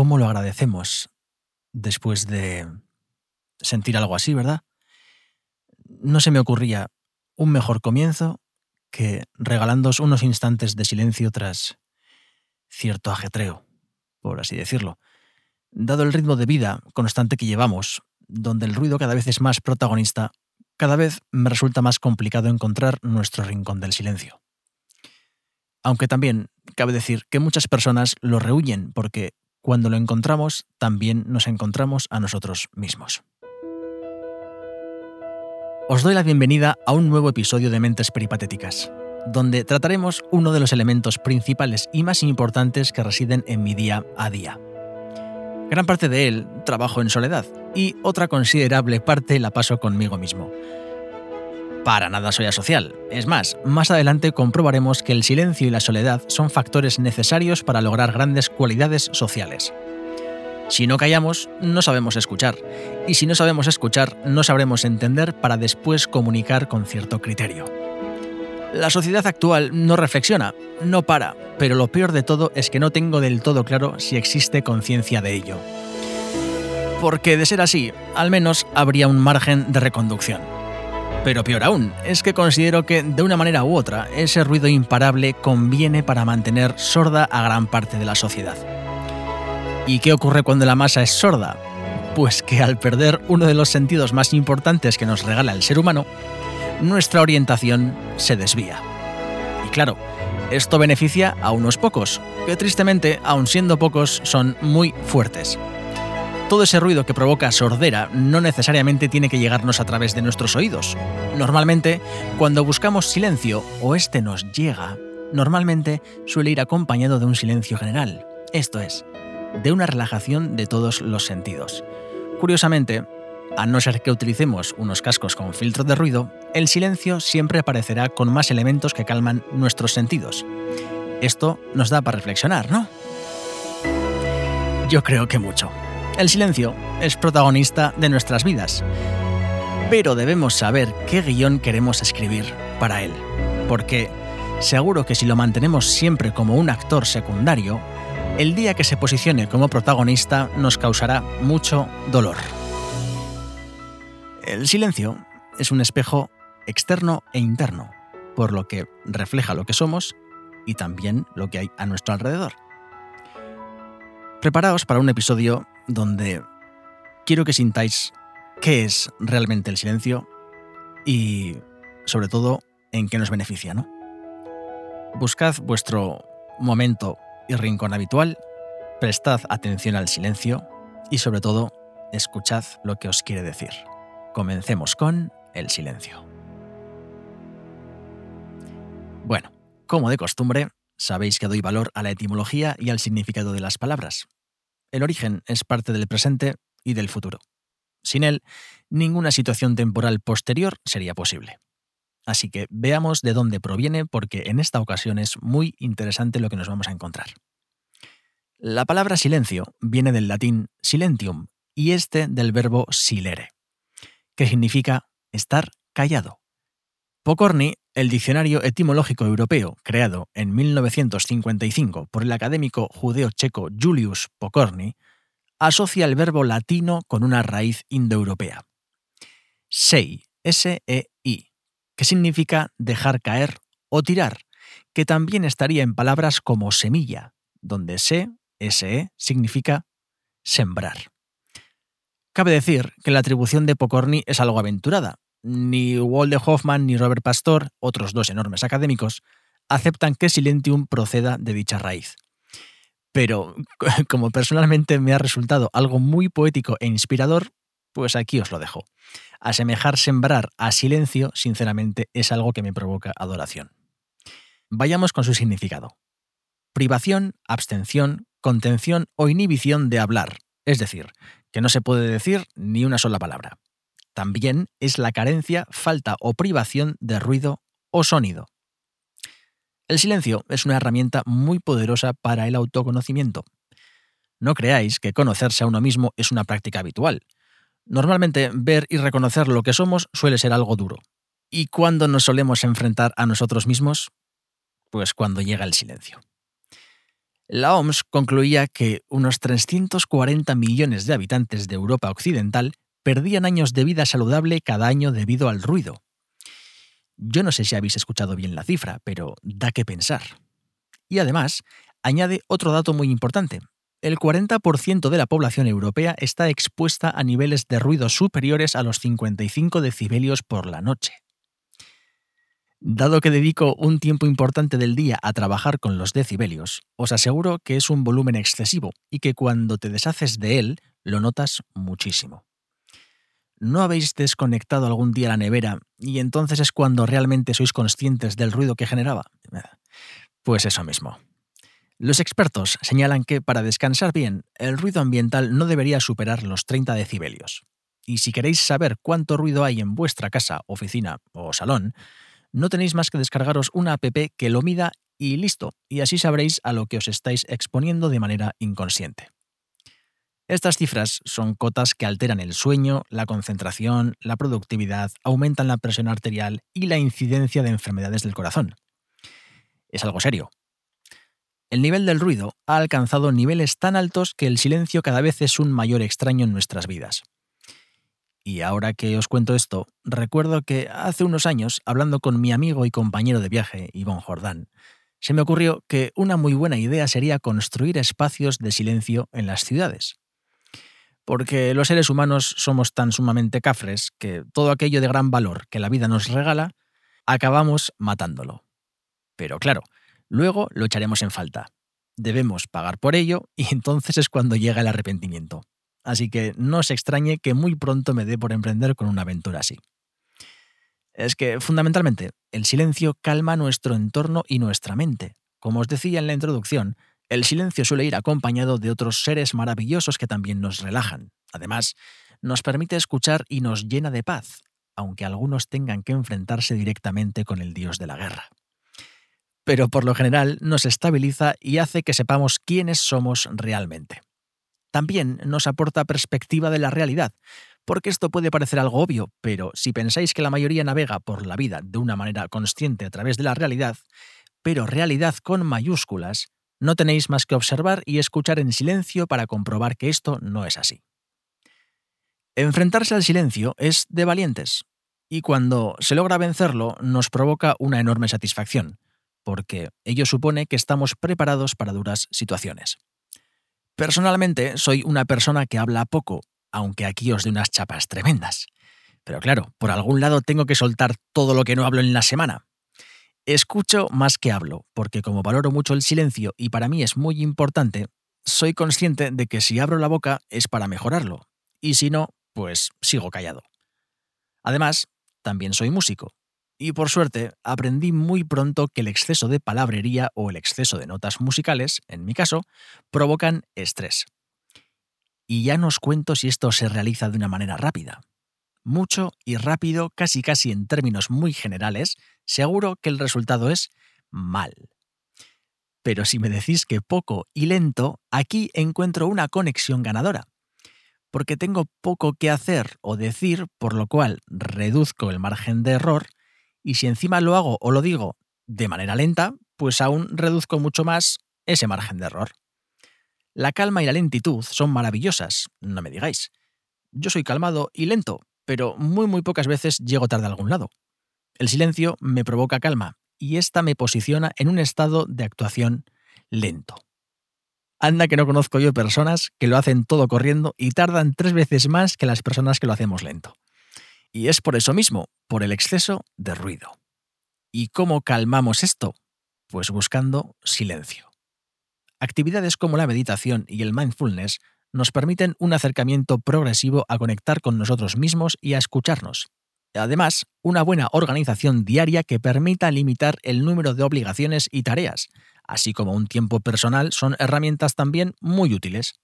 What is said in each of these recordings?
cómo lo agradecemos después de sentir algo así, ¿verdad? No se me ocurría un mejor comienzo que regalándos unos instantes de silencio tras cierto ajetreo, por así decirlo. Dado el ritmo de vida constante que llevamos, donde el ruido cada vez es más protagonista, cada vez me resulta más complicado encontrar nuestro rincón del silencio. Aunque también cabe decir que muchas personas lo rehuyen porque cuando lo encontramos también nos encontramos a nosotros mismos. Os doy la bienvenida a un nuevo episodio de Mentes Peripatéticas, donde trataremos uno de los elementos principales y más importantes que residen en mi día a día. Gran parte de él trabajo en soledad y otra considerable parte la paso conmigo mismo. Para nada soy asocial. Es más, más adelante comprobaremos que el silencio y la soledad son factores necesarios para lograr grandes cualidades sociales. Si no callamos, no sabemos escuchar. Y si no sabemos escuchar, no sabremos entender para después comunicar con cierto criterio. La sociedad actual no reflexiona, no para, pero lo peor de todo es que no tengo del todo claro si existe conciencia de ello. Porque de ser así, al menos habría un margen de reconducción. Pero peor aún, es que considero que de una manera u otra ese ruido imparable conviene para mantener sorda a gran parte de la sociedad. ¿Y qué ocurre cuando la masa es sorda? Pues que al perder uno de los sentidos más importantes que nos regala el ser humano, nuestra orientación se desvía. Y claro, esto beneficia a unos pocos, que tristemente, aun siendo pocos, son muy fuertes todo ese ruido que provoca sordera no necesariamente tiene que llegarnos a través de nuestros oídos. Normalmente, cuando buscamos silencio o este nos llega, normalmente suele ir acompañado de un silencio general, esto es, de una relajación de todos los sentidos. Curiosamente, a no ser que utilicemos unos cascos con filtro de ruido, el silencio siempre aparecerá con más elementos que calman nuestros sentidos. Esto nos da para reflexionar, ¿no? Yo creo que mucho. El silencio es protagonista de nuestras vidas, pero debemos saber qué guion queremos escribir para él, porque seguro que si lo mantenemos siempre como un actor secundario, el día que se posicione como protagonista nos causará mucho dolor. El silencio es un espejo externo e interno, por lo que refleja lo que somos y también lo que hay a nuestro alrededor. Preparaos para un episodio donde quiero que sintáis qué es realmente el silencio y, sobre todo, en qué nos beneficia, ¿no? Buscad vuestro momento y rincón habitual, prestad atención al silencio y, sobre todo, escuchad lo que os quiere decir. Comencemos con el silencio. Bueno, como de costumbre, sabéis que doy valor a la etimología y al significado de las palabras, el origen es parte del presente y del futuro. Sin él, ninguna situación temporal posterior sería posible. Así que veamos de dónde proviene porque en esta ocasión es muy interesante lo que nos vamos a encontrar. La palabra silencio viene del latín silentium y este del verbo silere, que significa estar callado. Pocorni el diccionario etimológico europeo, creado en 1955 por el académico judeo-checo Julius Pokorny, asocia el verbo latino con una raíz indoeuropea. Sei, S-E-I, que significa dejar caer o tirar, que también estaría en palabras como semilla, donde se, S-E, significa sembrar. Cabe decir que la atribución de Pocorny es algo aventurada, ni Walde Hoffman ni Robert Pastor, otros dos enormes académicos, aceptan que Silentium proceda de dicha raíz. Pero como personalmente me ha resultado algo muy poético e inspirador, pues aquí os lo dejo. Asemejar sembrar a silencio, sinceramente, es algo que me provoca adoración. Vayamos con su significado. Privación, abstención, contención o inhibición de hablar, es decir, que no se puede decir ni una sola palabra. También es la carencia, falta o privación de ruido o sonido. El silencio es una herramienta muy poderosa para el autoconocimiento. No creáis que conocerse a uno mismo es una práctica habitual. Normalmente ver y reconocer lo que somos suele ser algo duro. ¿Y cuándo nos solemos enfrentar a nosotros mismos? Pues cuando llega el silencio. La OMS concluía que unos 340 millones de habitantes de Europa Occidental perdían años de vida saludable cada año debido al ruido. Yo no sé si habéis escuchado bien la cifra, pero da que pensar. Y además, añade otro dato muy importante. El 40% de la población europea está expuesta a niveles de ruido superiores a los 55 decibelios por la noche. Dado que dedico un tiempo importante del día a trabajar con los decibelios, os aseguro que es un volumen excesivo y que cuando te deshaces de él lo notas muchísimo. ¿No habéis desconectado algún día la nevera y entonces es cuando realmente sois conscientes del ruido que generaba? Pues eso mismo. Los expertos señalan que para descansar bien, el ruido ambiental no debería superar los 30 decibelios. Y si queréis saber cuánto ruido hay en vuestra casa, oficina o salón, no tenéis más que descargaros una app que lo mida y listo, y así sabréis a lo que os estáis exponiendo de manera inconsciente. Estas cifras son cotas que alteran el sueño, la concentración, la productividad, aumentan la presión arterial y la incidencia de enfermedades del corazón. Es algo serio, el nivel del ruido ha alcanzado niveles tan altos que el silencio cada vez es un mayor extraño en nuestras vidas. Y ahora que os cuento esto, recuerdo que hace unos años, hablando con mi amigo y compañero de viaje, Ivonne Jordán, se me ocurrió que una muy buena idea sería construir espacios de silencio en las ciudades. Porque los seres humanos somos tan sumamente cafres que todo aquello de gran valor que la vida nos regala, acabamos matándolo. Pero claro, Luego lo echaremos en falta. Debemos pagar por ello y entonces es cuando llega el arrepentimiento. Así que no se extrañe que muy pronto me dé por emprender con una aventura así. Es que, fundamentalmente, el silencio calma nuestro entorno y nuestra mente. Como os decía en la introducción, el silencio suele ir acompañado de otros seres maravillosos que también nos relajan. Además, nos permite escuchar y nos llena de paz, aunque algunos tengan que enfrentarse directamente con el dios de la guerra pero por lo general nos estabiliza y hace que sepamos quiénes somos realmente. También nos aporta perspectiva de la realidad, porque esto puede parecer algo obvio, pero si pensáis que la mayoría navega por la vida de una manera consciente a través de la realidad, pero realidad con mayúsculas, no tenéis más que observar y escuchar en silencio para comprobar que esto no es así. Enfrentarse al silencio es de valientes, y cuando se logra vencerlo nos provoca una enorme satisfacción, porque ello supone que estamos preparados para duras situaciones. Personalmente, soy una persona que habla poco, aunque aquí os dé unas chapas tremendas. Pero claro, por algún lado tengo que soltar todo lo que no hablo en la semana. Escucho más que hablo, porque como valoro mucho el silencio y para mí es muy importante, soy consciente de que si abro la boca es para mejorarlo, y si no, pues sigo callado. Además, también soy músico, y por suerte, aprendí muy pronto que el exceso de palabrería o el exceso de notas musicales, en mi caso, provocan estrés. Y ya nos cuento si esto se realiza de una manera rápida. Mucho y rápido, casi casi en términos muy generales, seguro que el resultado es mal. Pero si me decís que poco y lento, aquí encuentro una conexión ganadora. Porque tengo poco que hacer o decir, por lo cual reduzco el margen de error y si encima lo hago o lo digo de manera lenta, pues aún reduzco mucho más ese margen de error. La calma y la lentitud son maravillosas, no me digáis. Yo soy calmado y lento, pero muy muy pocas veces llego tarde a algún lado. El silencio me provoca calma y esta me posiciona en un estado de actuación lento. Anda que no conozco yo personas que lo hacen todo corriendo y tardan tres veces más que las personas que lo hacemos lento. Y es por eso mismo, por el exceso de ruido. ¿Y cómo calmamos esto? Pues buscando silencio. Actividades como la meditación y el mindfulness nos permiten un acercamiento progresivo a conectar con nosotros mismos y a escucharnos. Además, una buena organización diaria que permita limitar el número de obligaciones y tareas, así como un tiempo personal, son herramientas también muy útiles.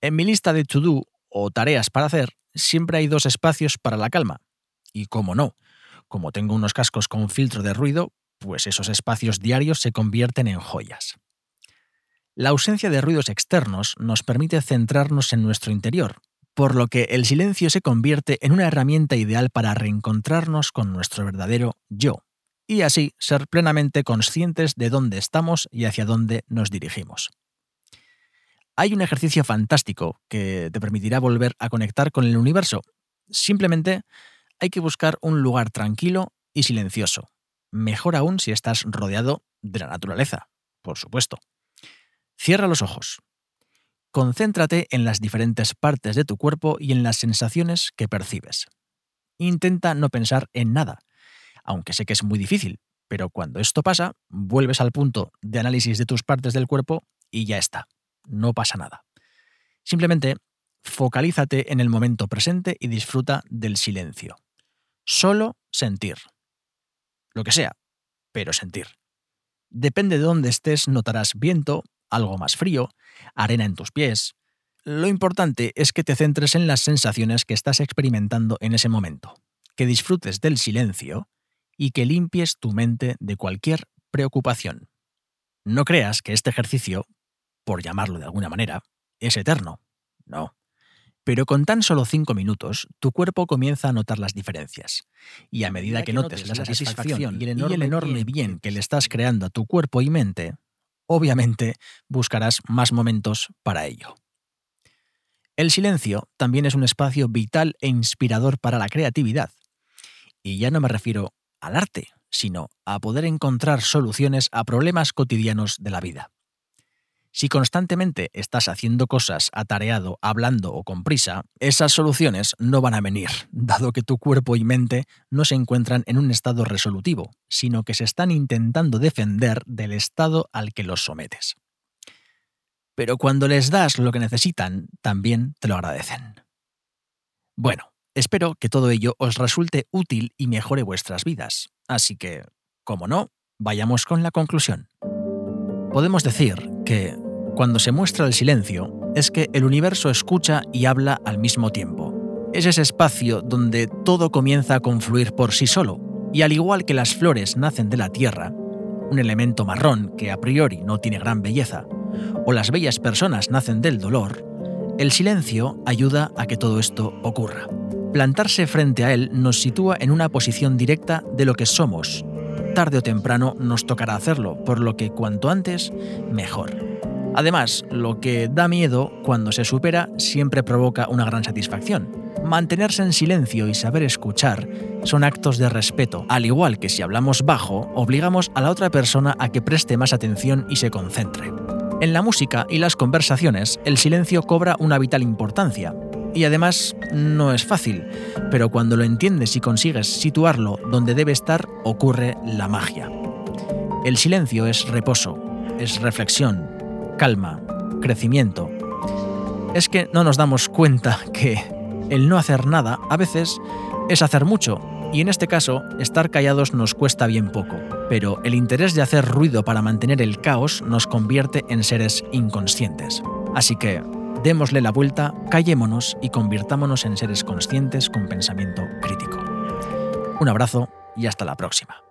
En mi lista de to-do o tareas para hacer, siempre hay dos espacios para la calma. Y como no, como tengo unos cascos con filtro de ruido, pues esos espacios diarios se convierten en joyas. La ausencia de ruidos externos nos permite centrarnos en nuestro interior, por lo que el silencio se convierte en una herramienta ideal para reencontrarnos con nuestro verdadero yo y así ser plenamente conscientes de dónde estamos y hacia dónde nos dirigimos. Hay un ejercicio fantástico que te permitirá volver a conectar con el universo. Simplemente hay que buscar un lugar tranquilo y silencioso. Mejor aún si estás rodeado de la naturaleza, por supuesto. Cierra los ojos. Concéntrate en las diferentes partes de tu cuerpo y en las sensaciones que percibes. Intenta no pensar en nada, aunque sé que es muy difícil, pero cuando esto pasa, vuelves al punto de análisis de tus partes del cuerpo y ya está, no pasa nada. Simplemente focalízate en el momento presente y disfruta del silencio. Solo sentir. Lo que sea, pero sentir. Depende de dónde estés, notarás viento, algo más frío, arena en tus pies. Lo importante es que te centres en las sensaciones que estás experimentando en ese momento, que disfrutes del silencio y que limpies tu mente de cualquier preocupación. No creas que este ejercicio, por llamarlo de alguna manera, es eterno. No. Pero con tan solo cinco minutos, tu cuerpo comienza a notar las diferencias. Y a medida que notes la satisfacción y el enorme, bien que le estás creando a tu cuerpo y mente, obviamente buscarás más momentos para ello. El silencio también es un espacio vital e inspirador para la creatividad. Y ya no me refiero al arte, sino a poder encontrar soluciones a problemas cotidianos de la vida. Si constantemente estás haciendo cosas atareado, hablando o con prisa, esas soluciones no van a venir, dado que tu cuerpo y mente no se encuentran en un estado resolutivo, sino que se están intentando defender del estado al que los sometes. Pero cuando les das lo que necesitan, también te lo agradecen. Bueno, espero que todo ello os resulte útil y mejore vuestras vidas. Así que, como no, vayamos con la conclusión. Podemos decir que, cuando se muestra el silencio, es que el universo escucha y habla al mismo tiempo. Es ese espacio donde todo comienza a confluir por sí solo, y al igual que las flores nacen de la tierra, un elemento marrón que a priori no tiene gran belleza, o las bellas personas nacen del dolor, el silencio ayuda a que todo esto ocurra. Plantarse frente a él nos sitúa en una posición directa de lo que somos tarde o temprano nos tocará hacerlo, por lo que cuanto antes, mejor. Además, lo que da miedo cuando se supera siempre provoca una gran satisfacción. Mantenerse en silencio y saber escuchar son actos de respeto, al igual que si hablamos bajo, obligamos a la otra persona a que preste más atención y se concentre. En la música y las conversaciones, el silencio cobra una vital importancia, y además no es fácil, pero cuando lo entiendes y consigues situarlo donde debe estar, ocurre la magia. El silencio es reposo, es reflexión, calma, crecimiento. Es que no nos damos cuenta que el no hacer nada a veces es hacer mucho, y en este caso, estar callados nos cuesta bien poco, pero el interés de hacer ruido para mantener el caos nos convierte en seres inconscientes. Así que, démosle la vuelta, callémonos y convirtámonos en seres conscientes con pensamiento crítico. Un abrazo y hasta la próxima.